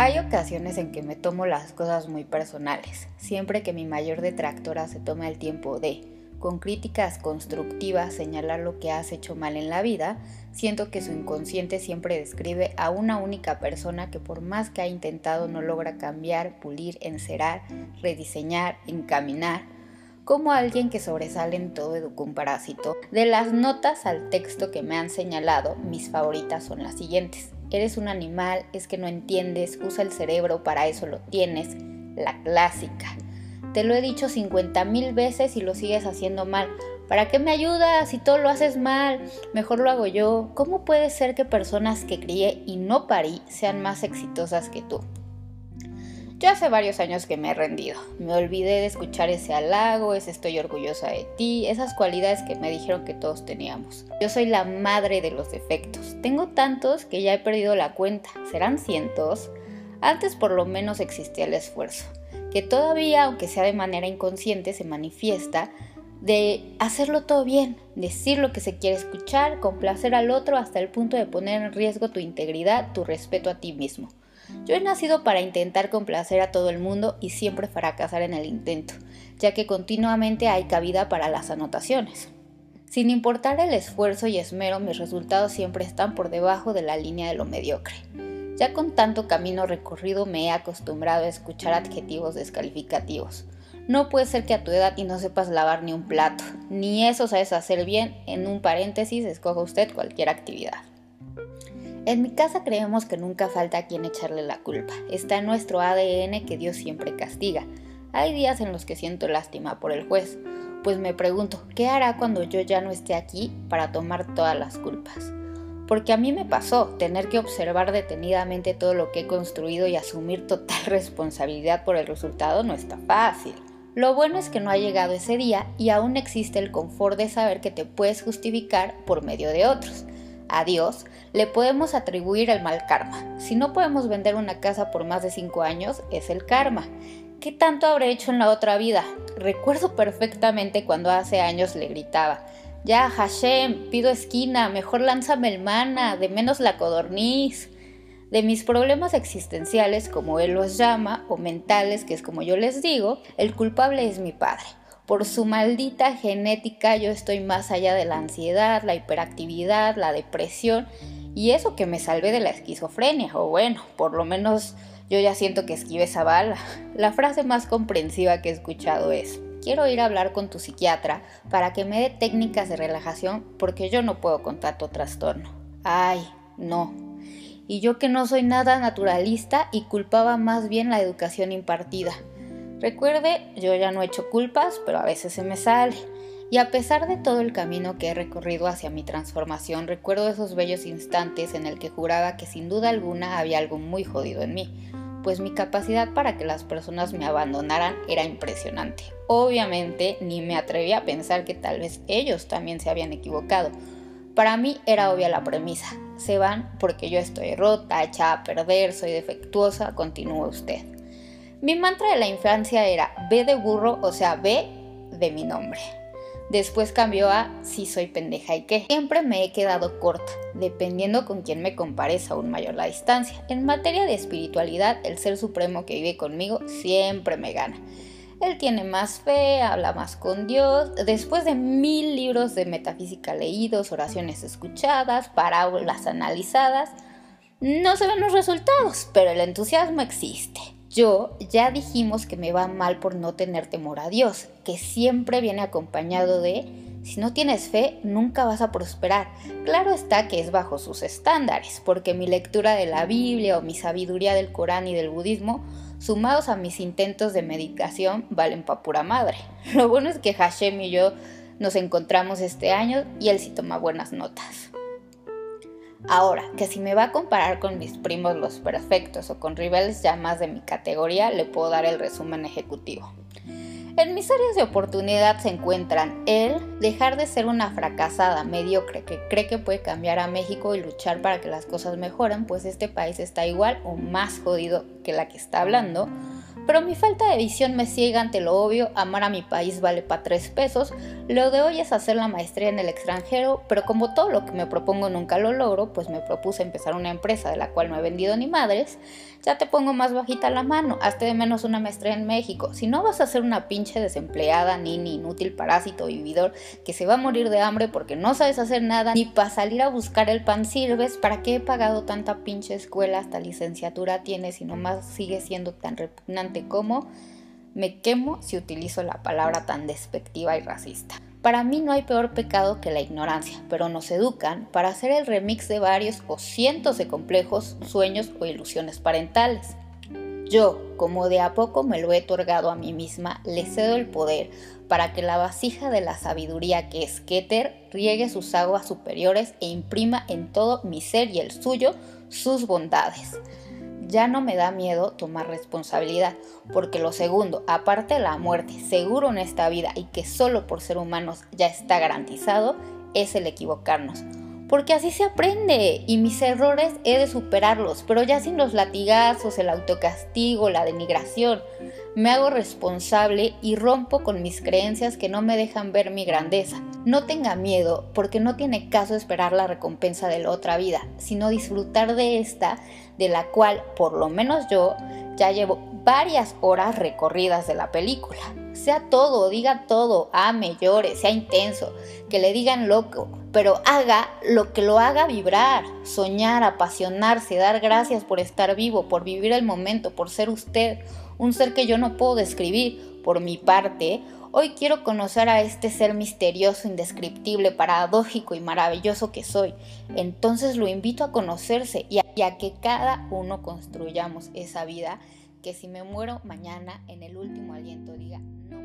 Hay ocasiones en que me tomo las cosas muy personales, siempre que mi mayor detractora se toma el tiempo de, con críticas constructivas, señalar lo que has hecho mal en la vida, siento que su inconsciente siempre describe a una única persona que por más que ha intentado no logra cambiar, pulir, encerar, rediseñar, encaminar, como alguien que sobresale en todo un parásito. De las notas al texto que me han señalado, mis favoritas son las siguientes. Eres un animal, es que no entiendes, usa el cerebro, para eso lo tienes. La clásica. Te lo he dicho 50 mil veces y lo sigues haciendo mal. ¿Para qué me ayudas si todo lo haces mal? Mejor lo hago yo. ¿Cómo puede ser que personas que crié y no parí sean más exitosas que tú? Yo hace varios años que me he rendido. Me olvidé de escuchar ese halago, ese estoy orgullosa de ti, esas cualidades que me dijeron que todos teníamos. Yo soy la madre de los defectos. Tengo tantos que ya he perdido la cuenta. ¿Serán cientos? Antes por lo menos existía el esfuerzo, que todavía, aunque sea de manera inconsciente, se manifiesta de hacerlo todo bien, decir lo que se quiere escuchar, complacer al otro hasta el punto de poner en riesgo tu integridad, tu respeto a ti mismo. Yo he nacido para intentar complacer a todo el mundo y siempre fracasar en el intento, ya que continuamente hay cabida para las anotaciones. Sin importar el esfuerzo y esmero, mis resultados siempre están por debajo de la línea de lo mediocre. Ya con tanto camino recorrido me he acostumbrado a escuchar adjetivos descalificativos. No puede ser que a tu edad y no sepas lavar ni un plato, ni eso sabes hacer bien, en un paréntesis escoja usted cualquier actividad. En mi casa creemos que nunca falta a quien echarle la culpa. Está en nuestro ADN que Dios siempre castiga. Hay días en los que siento lástima por el juez, pues me pregunto, ¿qué hará cuando yo ya no esté aquí para tomar todas las culpas? Porque a mí me pasó tener que observar detenidamente todo lo que he construido y asumir total responsabilidad por el resultado no está fácil. Lo bueno es que no ha llegado ese día y aún existe el confort de saber que te puedes justificar por medio de otros a Dios, le podemos atribuir el mal karma. Si no podemos vender una casa por más de 5 años, es el karma. ¿Qué tanto habré hecho en la otra vida? Recuerdo perfectamente cuando hace años le gritaba, ya Hashem, pido esquina, mejor lánzame el mana, de menos la codorniz. De mis problemas existenciales, como él los llama, o mentales, que es como yo les digo, el culpable es mi padre. Por su maldita genética yo estoy más allá de la ansiedad, la hiperactividad, la depresión y eso que me salvé de la esquizofrenia, o bueno, por lo menos yo ya siento que esquive esa bala. La frase más comprensiva que he escuchado es, quiero ir a hablar con tu psiquiatra para que me dé técnicas de relajación porque yo no puedo con tanto trastorno. Ay, no. Y yo que no soy nada naturalista y culpaba más bien la educación impartida. Recuerde, yo ya no he hecho culpas, pero a veces se me sale. Y a pesar de todo el camino que he recorrido hacia mi transformación, recuerdo esos bellos instantes en el que juraba que sin duda alguna había algo muy jodido en mí, pues mi capacidad para que las personas me abandonaran era impresionante. Obviamente ni me atreví a pensar que tal vez ellos también se habían equivocado. Para mí era obvia la premisa, se van porque yo estoy rota, echada a perder, soy defectuosa, continúa usted. Mi mantra de la infancia era B de burro, o sea, B de mi nombre. Después cambió a si soy pendeja y qué. Siempre me he quedado corta, dependiendo con quién me compares aún mayor la distancia. En materia de espiritualidad, el ser supremo que vive conmigo siempre me gana. Él tiene más fe, habla más con Dios. Después de mil libros de metafísica leídos, oraciones escuchadas, parábolas analizadas, no se ven los resultados, pero el entusiasmo existe. Yo ya dijimos que me va mal por no tener temor a Dios, que siempre viene acompañado de, si no tienes fe, nunca vas a prosperar. Claro está que es bajo sus estándares, porque mi lectura de la Biblia o mi sabiduría del Corán y del budismo, sumados a mis intentos de medicación, valen pa' pura madre. Lo bueno es que Hashem y yo nos encontramos este año y él sí toma buenas notas. Ahora, que si me va a comparar con mis primos los perfectos o con rivales ya más de mi categoría, le puedo dar el resumen ejecutivo. En mis áreas de oportunidad se encuentran el dejar de ser una fracasada mediocre que cree que puede cambiar a México y luchar para que las cosas mejoren, pues este país está igual o más jodido que la que está hablando, Pero mi falta de visión me ciega ante lo obvio, amar a mi país vale para tres pesos, lo de hoy es hacer la maestría en el extranjero, pero como todo lo que me propongo nunca lo logro, pues me propuse empezar una empresa de la cual no he vendido ni madres, ya te pongo más bajita la mano, hazte de menos una maestría en México, si no vas a ser una pinche desempleada, ni inútil, parásito, vividor, que se va a morir de hambre porque no sabes hacer nada, ni para salir a buscar el pan sirves, ¿para qué he pagado tanta pinche escuela hasta licenciatura tienes y nomás sigue siendo tan repugnante como me quemo si utilizo la palabra tan despectiva y racista. Para mí no hay peor pecado que la ignorancia, pero nos educan para hacer el remix de varios o cientos de complejos, sueños o ilusiones parentales. Yo, como de a poco me lo he otorgado a mí misma, le cedo el poder para que la vasija de la sabiduría que es Keter riegue sus aguas superiores e imprima en todo mi ser y el suyo sus bondades ya no me da miedo tomar responsabilidad, porque lo segundo, aparte de la muerte seguro en esta vida y que solo por ser humanos ya está garantizado, es el equivocarnos. Porque así se aprende y mis errores he de superarlos, pero ya sin los latigazos, el autocastigo, la denigración. Me hago responsable y rompo con mis creencias que no me dejan ver mi grandeza. No tenga miedo porque no tiene caso esperar la recompensa de la otra vida, sino disfrutar de esta de la cual por lo menos yo ya llevo varias horas recorridas de la película. Sea todo, diga todo, ame, llore, sea intenso, que le digan loco, pero haga lo que lo haga vibrar, soñar, apasionarse, dar gracias por estar vivo, por vivir el momento, por ser usted, un ser que yo no puedo describir. Por mi parte, Hoy quiero conocer a este ser misterioso, indescriptible, paradójico y maravilloso que soy. Entonces lo invito a conocerse y a, que cada uno construyamos esa vida que si me muero mañana en el último aliento diga, no